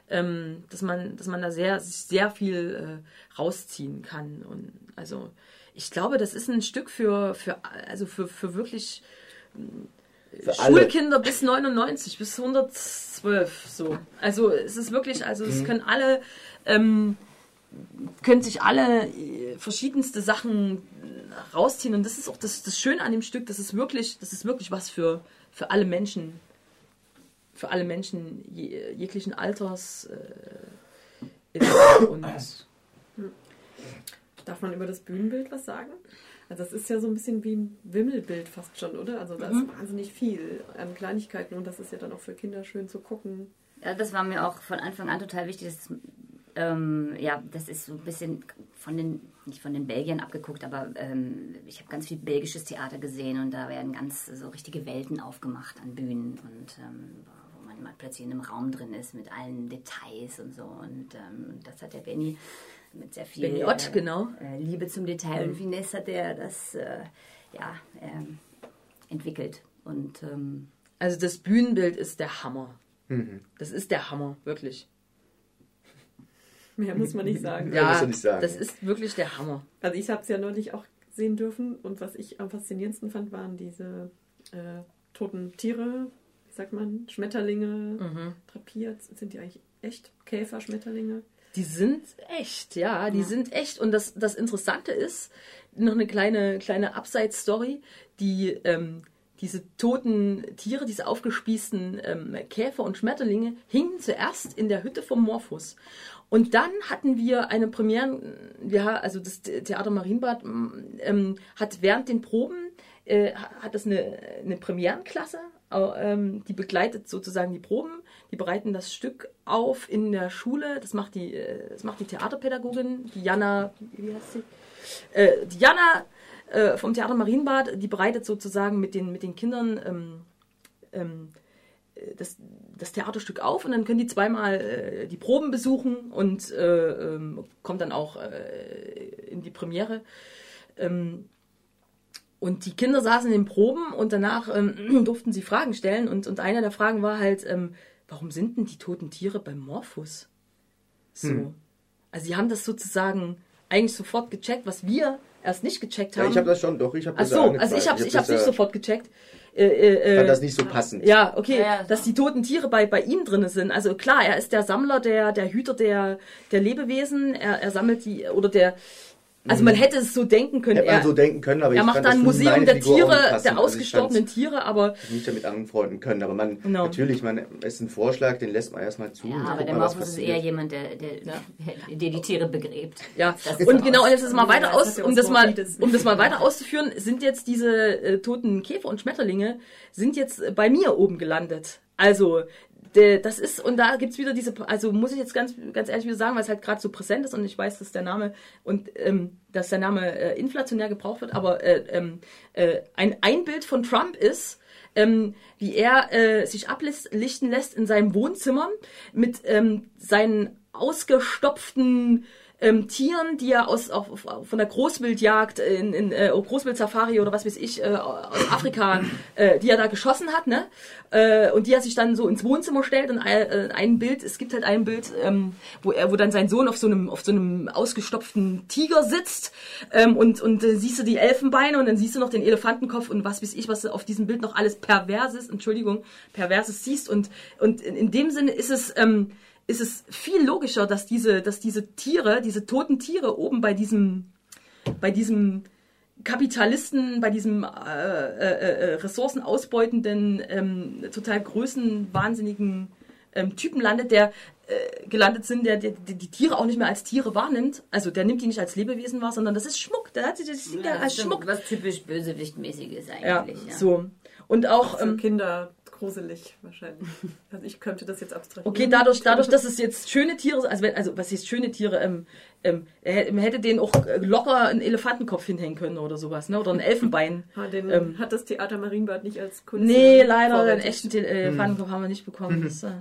ähm, dass man, dass man da sehr, sehr viel äh, rausziehen kann. Und also ich glaube, das ist ein Stück für, für also für, für wirklich für Schulkinder bis 99, bis 112 so. Also es ist wirklich, also es mhm. können alle ähm, können sich alle äh, verschiedenste Sachen rausziehen und das ist auch das, das Schöne an dem Stück, das ist wirklich, das ist wirklich was für, für alle Menschen, für alle Menschen je, jeglichen Alters äh, und Darf man über das Bühnenbild was sagen? Also das ist ja so ein bisschen wie ein Wimmelbild fast schon, oder? Also da mhm. ist wahnsinnig viel an Kleinigkeiten und das ist ja dann auch für Kinder schön zu gucken. Ja, das war mir auch von Anfang an total wichtig, dass ähm, ja, das ist so ein bisschen von den, nicht von den Belgiern abgeguckt, aber ähm, ich habe ganz viel belgisches Theater gesehen und da werden ganz so richtige Welten aufgemacht an Bühnen und ähm, wo man mal plötzlich in einem Raum drin ist mit allen Details und so. Und ähm, das hat der Benny mit sehr viel Benny Ott, äh, genau. Äh, Liebe zum Detail mhm. und Finesse hat er das äh, ja, ähm, entwickelt. Und, ähm, also das Bühnenbild ist der Hammer. Mhm. Das ist der Hammer, wirklich. Mehr muss man nicht sagen. ja, nicht sagen. das ist wirklich der Hammer. Also ich habe es ja neulich auch sehen dürfen und was ich am faszinierendsten fand, waren diese äh, toten Tiere, wie sagt man, Schmetterlinge, mhm. drapiert. Sind die eigentlich echt Käfer-Schmetterlinge? Die sind echt, ja, die ja. sind echt. Und das, das Interessante ist, noch eine kleine, kleine Abseits-Story, die ähm, diese toten Tiere, diese aufgespießten ähm, Käfer und Schmetterlinge hingen zuerst in der Hütte vom Morphus. Und dann hatten wir eine Premiere, ja, also das Theater Marienbad ähm, hat während den Proben, äh, hat das eine, eine Premierenklasse, ähm, die begleitet sozusagen die Proben, die bereiten das Stück auf in der Schule, das macht die, äh, das macht die Theaterpädagogin, die Jana, wie heißt sie? Äh, die Jana äh, vom Theater Marienbad, die bereitet sozusagen mit den, mit den Kindern ähm, ähm, das, das Theaterstück auf und dann können die zweimal äh, die Proben besuchen und äh, ähm, kommt dann auch äh, in die Premiere. Ähm, und die Kinder saßen in den Proben und danach ähm, durften sie Fragen stellen und, und einer der Fragen war halt, ähm, warum sind denn die toten Tiere beim Morphus? So. Hm. Also sie haben das sozusagen eigentlich sofort gecheckt, was wir erst nicht gecheckt haben. Ja, ich habe das schon, doch, ich habe das Ach so, also ich habe ich, ich hab's nicht sofort gecheckt. Äh, äh, fand das nicht so passend. Ja, okay, ja, ja, dass die toten Tiere bei, bei ihm drin sind. Also klar, er ist der Sammler, der, der Hüter der, der Lebewesen, er, er sammelt die, oder der, also man hätte es so denken können. Hätte man so denken können, aber er macht dann ein Museum der Tiere, der also ausgestorbenen also Tiere, aber nicht damit anfreunden können. Aber man no. natürlich, man ist ein Vorschlag, den lässt man erstmal zu. Ja, aber der Morphus ist eher jemand, der, der, ja. der, die Tiere begräbt. Ja, und genau, jetzt ist mal weiter aus, um das mal, um das mal weiter auszuführen, sind jetzt diese äh, toten Käfer und Schmetterlinge sind jetzt bei mir oben gelandet. Also das ist, und da gibt es wieder diese, also muss ich jetzt ganz, ganz ehrlich wieder sagen, weil es halt gerade so präsent ist und ich weiß, dass der Name und ähm, dass der Name äh, inflationär gebraucht wird, aber äh, ähm, äh, ein, ein Bild von Trump ist, ähm, wie er äh, sich ablichten lässt in seinem Wohnzimmer mit ähm, seinen ausgestopften ähm, Tieren, die er aus, auf, von der Großwildjagd in, in äh, Großwildsafari oder was weiß ich, äh, aus Afrika, äh, die er da geschossen hat, ne? Äh, und die er sich dann so ins Wohnzimmer stellt und ein, äh, ein Bild, es gibt halt ein Bild, ähm, wo er, wo dann sein Sohn auf so einem, auf so einem ausgestopften Tiger sitzt ähm, und, und äh, siehst du die Elfenbeine und dann siehst du noch den Elefantenkopf und was weiß ich, was auf diesem Bild noch alles Perverses, Entschuldigung, Perverses siehst und, und in, in dem Sinne ist es, ähm, ist es viel logischer, dass diese, dass diese Tiere, diese toten Tiere oben bei diesem, bei diesem Kapitalisten, bei diesem äh, äh, äh, ressourcenausbeutenden, ähm, total größenwahnsinnigen ähm, Typen landet, der äh, gelandet sind, der, der, der, die Tiere auch nicht mehr als Tiere wahrnimmt. Also der nimmt die nicht als Lebewesen wahr, sondern das ist Schmuck. Der hat sie das ja, als Schmuck. Was typisch Bösewichtmäßiges eigentlich. Ja, ja. so. Und auch ähm, Kinder gruselig wahrscheinlich. Also ich könnte das jetzt abstrahieren. Okay, dadurch, dadurch, dass es jetzt schöne Tiere sind, also, wenn, also was heißt schöne Tiere, ähm, ähm, man hätte den auch locker einen Elefantenkopf hinhängen können oder sowas, ne? Oder ein Elfenbein. Ha, den ähm, hat das Theater Marienbad nicht als Kunst. Nee, leider, einen echten hm. Elefantenkopf hm. haben wir nicht bekommen. Das, äh,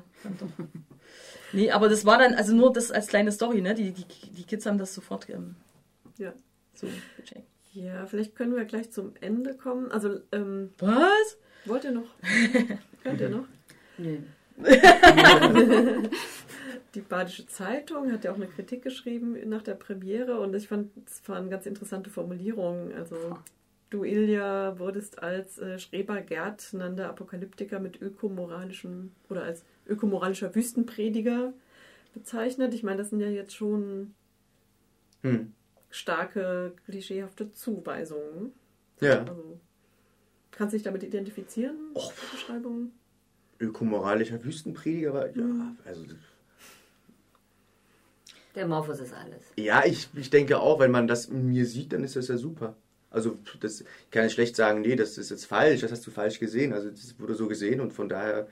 nee, aber das war dann, also nur das als kleine Story, ne? Die, die, die Kids haben das sofort ähm, ja. so gecheckt. Ja, vielleicht können wir gleich zum Ende kommen. Also, ähm, Was? Wollt ihr noch? Könnt ihr noch? Nö. Die Badische Zeitung hat ja auch eine Kritik geschrieben nach der Premiere und ich fand, es waren ganz interessante Formulierungen. Also, du, Ilja, wurdest als äh, Schreber Gärtnender Apokalyptiker mit ökomoralischem oder als ökomoralischer Wüstenprediger bezeichnet. Ich meine, das sind ja jetzt schon Hm. starke, klischeehafte Zuweisungen. Ja. Also, kannst du dich damit identifizieren? Och. Beschreibung? Ökomoralischer Wüstenprediger war. Ja, Mhm. also. Der Morphos ist alles. Ja, ich, ich denke auch, wenn man das in mir sieht, dann ist das ja super. Also, das ich kann ich schlecht sagen, nee, das ist jetzt falsch, das hast du falsch gesehen. Also, das wurde so gesehen und von daher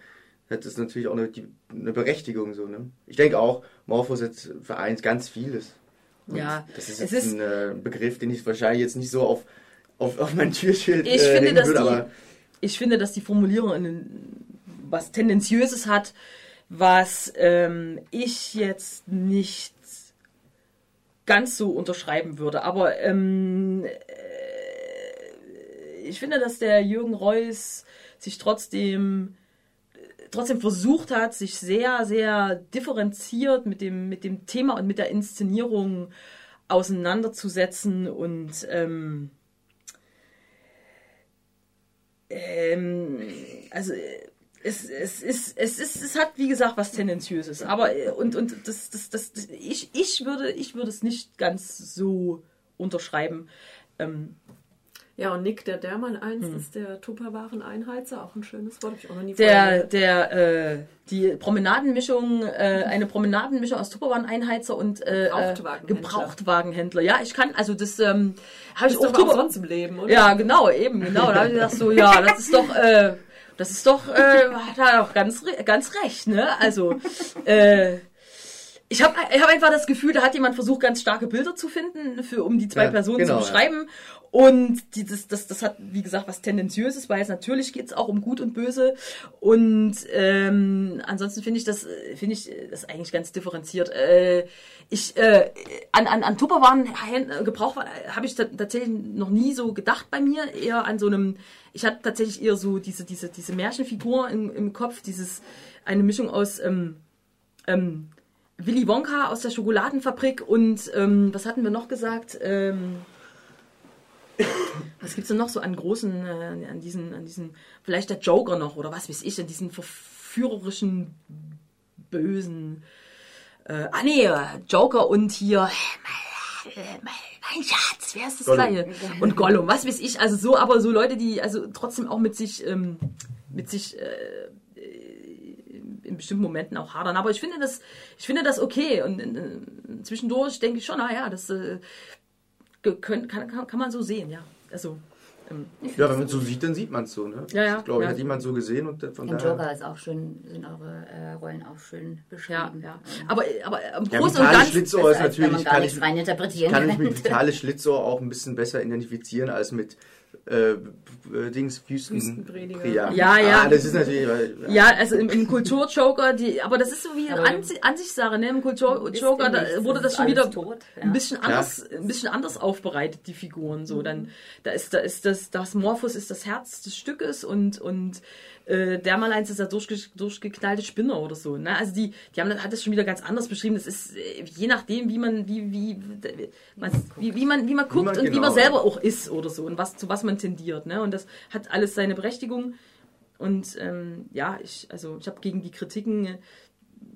hat das natürlich auch eine, die, eine Berechtigung so, ne? Ich denke auch, Morphos jetzt vereint ganz vieles. Und Ja, Das ist es ist- ein äh, Begriff, den ich wahrscheinlich jetzt nicht so auf, auf, auf mein Türschild Ich äh, finde, dass würde, die- aber ich finde, dass die Formulierung einen, was Tendenziöses hat, was ähm, ich jetzt nicht ganz so unterschreiben würde. Aber ähm, äh, ich finde, dass der Jürgen Reus sich trotzdem trotzdem versucht hat, sich sehr, sehr differenziert mit dem, mit dem Thema und mit der Inszenierung auseinanderzusetzen und ähm, ähm, also es, es, ist, es, ist, es hat wie gesagt was Tendenziöses, aber äh, und, und das, das, das, das ich, ich, würde, ich würde es nicht ganz so unterschreiben. Ähm, Ja, und Nick, der Dermann 1 ist der Tupperwaren-Einheizer, auch ein schönes Wort, habe ich auch noch nie der, der, äh, die Promenadenmischung, äh, eine Promenadenmischung aus Tupperwaren-Einheizer und äh, Gebrauchtwagenhändler. äh, Gebrauchtwagenhändler. Ja, ich kann, also das ähm, habe ich auch doch auch sonst im Leben, oder? Ja, genau, eben, genau. Da habe ich gedacht, so, ja, das ist doch, äh, das ist doch, äh, hat er auch ganz, ganz recht, ne? Also, äh, ich habe ich hab einfach das Gefühl, da hat jemand versucht, ganz starke Bilder zu finden, für, um die zwei Ja, Personen genau, zu ja. Und die, das, das, hat, wie gesagt, was Tendenziöses, weil es natürlich geht es auch um Gut und Böse. Und ähm, ansonsten finde ich das, finde ich das eigentlich ganz differenziert. Äh, ich äh, an, an, an Tupperwaren äh, Gebrauch habe ich ta- tatsächlich noch nie so gedacht bei mir. Eher an so einem, ich hatte tatsächlich eher so diese, diese, diese Märchenfigur im, im Kopf, dieses eine Mischung aus ähm, ähm, Willy Wonka aus der Schokoladenfabrik und ähm, was hatten wir noch gesagt? Ähm, was gibt's denn noch so an großen, äh, an diesen, an diesen, vielleicht der Joker noch oder was weiß ich, an diesen verführerischen, bösen, äh, ah nee, äh, Joker und hier, äh, mein, mein Schatz, wer ist das Gollum. gleiche? Und Gollum, was weiß ich, also so, aber so Leute, die also trotzdem auch mit sich, ähm, mit sich, äh, in bestimmten Momenten auch hadern. Aber ich finde das, ich finde das okay. Und äh, zwischendurch denke ich schon, naja, das äh, können, kann, kann, kann man so sehen, ja. Also, ähm, Ja, wenn man es so sieht, dann sieht man es so, ne? Ja, ja, Ich glaube, ja. hat jemand so gesehen und von Im daher. Joker ist auch schön, sind eure äh, Rollen auch schön ja, beschrieben. ja. Aber, aber im Ja, Großen und Vitale Ganzen. Schlitzohr ist natürlich, gar kann nichts ich, rein interpretieren kann ich mit. Vitale Schlitzohr auch ein bisschen besser identifizieren als mit äh, äh, Dings Wüsten. Wüstenprediger. Ja. Ja, ja. Ah, das ist natürlich. weil- Ja, also im, im Kulturjoker, die, aber das ist so wie eine Ansi Ansichtssache, ne? Im Kulturjoker da wurde das schon wieder tot, ja. ein bisschen anders, ein bisschen anders aufbereitet, die Figuren. So, dann, da ist, da ist das, das Morphos ist das Herz des Stückes und, und äh, der mal eins ist der durchge durchgeknallte Spinner oder so. Ne? Also die, die haben das, hat das schon wieder ganz anders beschrieben. Das ist äh, je nachdem, wie man, wie, wie, man, wie, wie man, wie man guckt man- und wie genau, man ja. selber auch ist oder so und was, zu was man tendiert. Ne? Und das hat alles seine Berechtigung. Und ähm, ja, ich, also ich habe gegen die Kritiken äh,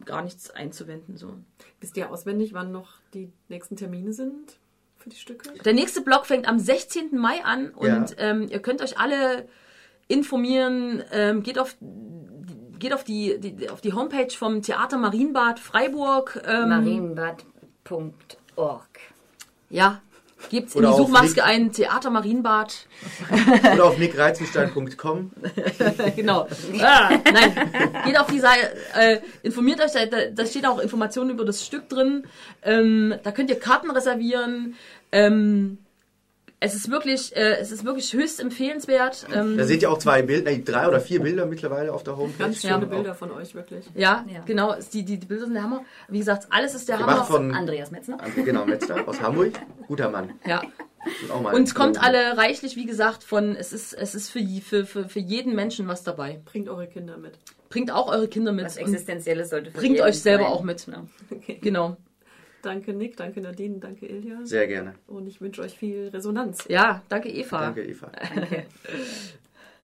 gar nichts einzuwenden. So. Wisst ihr auswendig, wann noch die nächsten Termine sind für die Stücke? Der nächste Blog fängt am 16. Mai an und Ja. ähm, ihr könnt euch alle informieren. Ähm, geht auf geht auf die, die auf die Homepage vom Theater Marienbad Freiburg. Ähm, Marienbad.org. Ja, gibt's in Oder die Suchmaske Nick- ein Theater Marienbad. Oder auf nickreizenstein.com. genau. Ah, nein, geht auf die Seite, äh, informiert euch, da, da- da steht auch Informationen über das Stück drin. Ähm, da könnt ihr Karten reservieren. Ähm, es ist wirklich, äh, es ist wirklich höchst empfehlenswert. Ähm, da seht ihr auch zwei Bilder, nee, drei oder vier Bilder mittlerweile auf der Homepage. Ganz schöne genau. Bilder von euch, wirklich. Ja, ja, genau. Die, die Bilder sind der Hammer. Wie gesagt, alles ist der Gemacht Hammer. Von Andreas Metzner. Genau, Metzner aus Hamburg. Guter Mann. Ja. Und kommt alle reichlich, wie gesagt, von, es ist, es ist für, für, für, für jeden Menschen was dabei. Bringt eure Kinder mit. Bringt auch eure Kinder mit. Was Existenzielles sollte für Bringt euch selber sein. auch mit. Ne? Okay. Genau. genau. Danke Nick, danke Nadine, danke Ilja. Sehr gerne. Und ich wünsche euch viel Resonanz. Ja, danke Eva. Danke Eva. Danke.